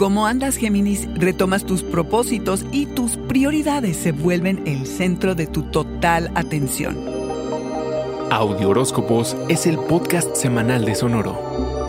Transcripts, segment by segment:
Como andas, Géminis, retomas tus propósitos y tus prioridades se vuelven el centro de tu total atención. Audio Horóscopos es el podcast semanal de Sonoro.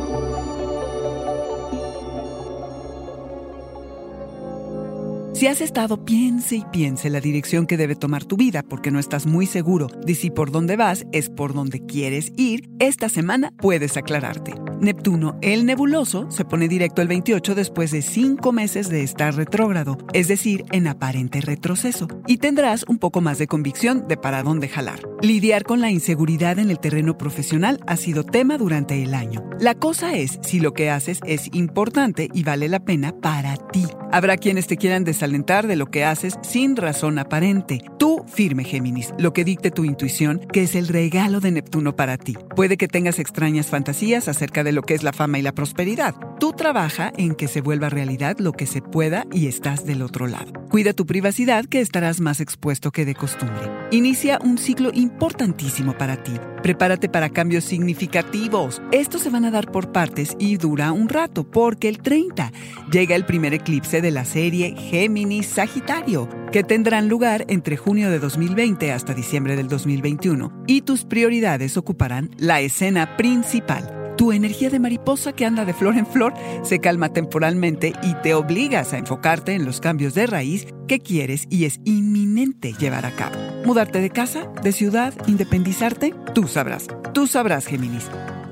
Si has estado piense y piense la dirección que debe tomar tu vida porque no estás muy seguro de si por dónde vas es por donde quieres ir, esta semana puedes aclararte. Neptuno, el nebuloso, se pone directo el 28 después de cinco meses de estar retrógrado, es decir, en aparente retroceso, y tendrás un poco más de convicción de para dónde jalar. Lidiar con la inseguridad en el terreno profesional ha sido tema durante el año. La cosa es si lo que haces es importante y vale la pena para ti. Habrá quienes te quieran desalentar de lo que haces sin razón aparente. Tú, firme Géminis, lo que dicte tu intuición, que es el regalo de Neptuno para ti. Puede que tengas extrañas fantasías acerca de lo que es la fama y la prosperidad. Tú trabaja en que se vuelva realidad lo que se pueda y estás del otro lado. Cuida tu privacidad que estarás más expuesto que de costumbre. Inicia un ciclo importantísimo para ti. Prepárate para cambios significativos. Estos se van a dar por partes y dura un rato porque el 30 llega el primer eclipse de la serie Géminis Sagitario que tendrán lugar entre junio de 2020 hasta diciembre del 2021 y tus prioridades ocuparán la escena principal. Tu energía de mariposa que anda de flor en flor se calma temporalmente y te obligas a enfocarte en los cambios de raíz que quieres y es inminente llevar a cabo. Mudarte de casa, de ciudad, independizarte, tú sabrás. Tú sabrás, Géminis.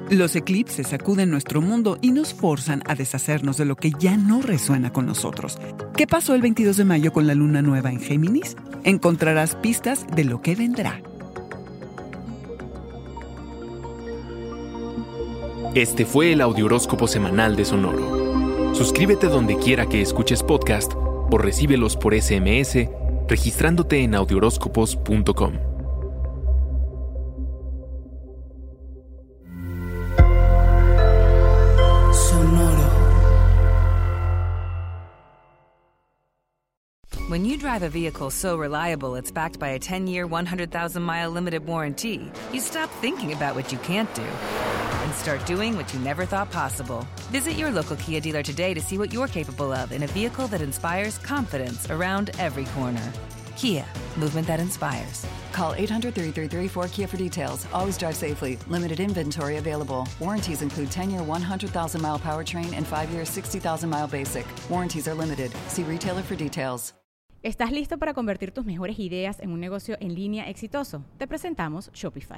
Los eclipses sacuden nuestro mundo y nos forzan a deshacernos de lo que ya no resuena con nosotros. ¿Qué pasó el 22 de mayo con la luna nueva en Géminis? Encontrarás pistas de lo que vendrá. Este fue el Audioróscopo semanal de Sonoro. Suscríbete donde quiera que escuches podcast o recíbelos por SMS registrándote en audioróscopos.com. When you drive a vehicle so reliable it's backed by a 10 year, 100,000 mile limited warranty, you stop thinking about what you can't do and start doing what you never thought possible. Visit your local Kia dealer today to see what you're capable of in a vehicle that inspires confidence around every corner. Kia, movement that inspires. Call 800 333 4KIA for details. Always drive safely. Limited inventory available. Warranties include 10 year 100,000 mile powertrain and 5 year 60,000 mile basic. Warranties are limited. See retailer for details. ¿Estás listo para convertir tus mejores ideas en un negocio en línea exitoso? Te presentamos Shopify.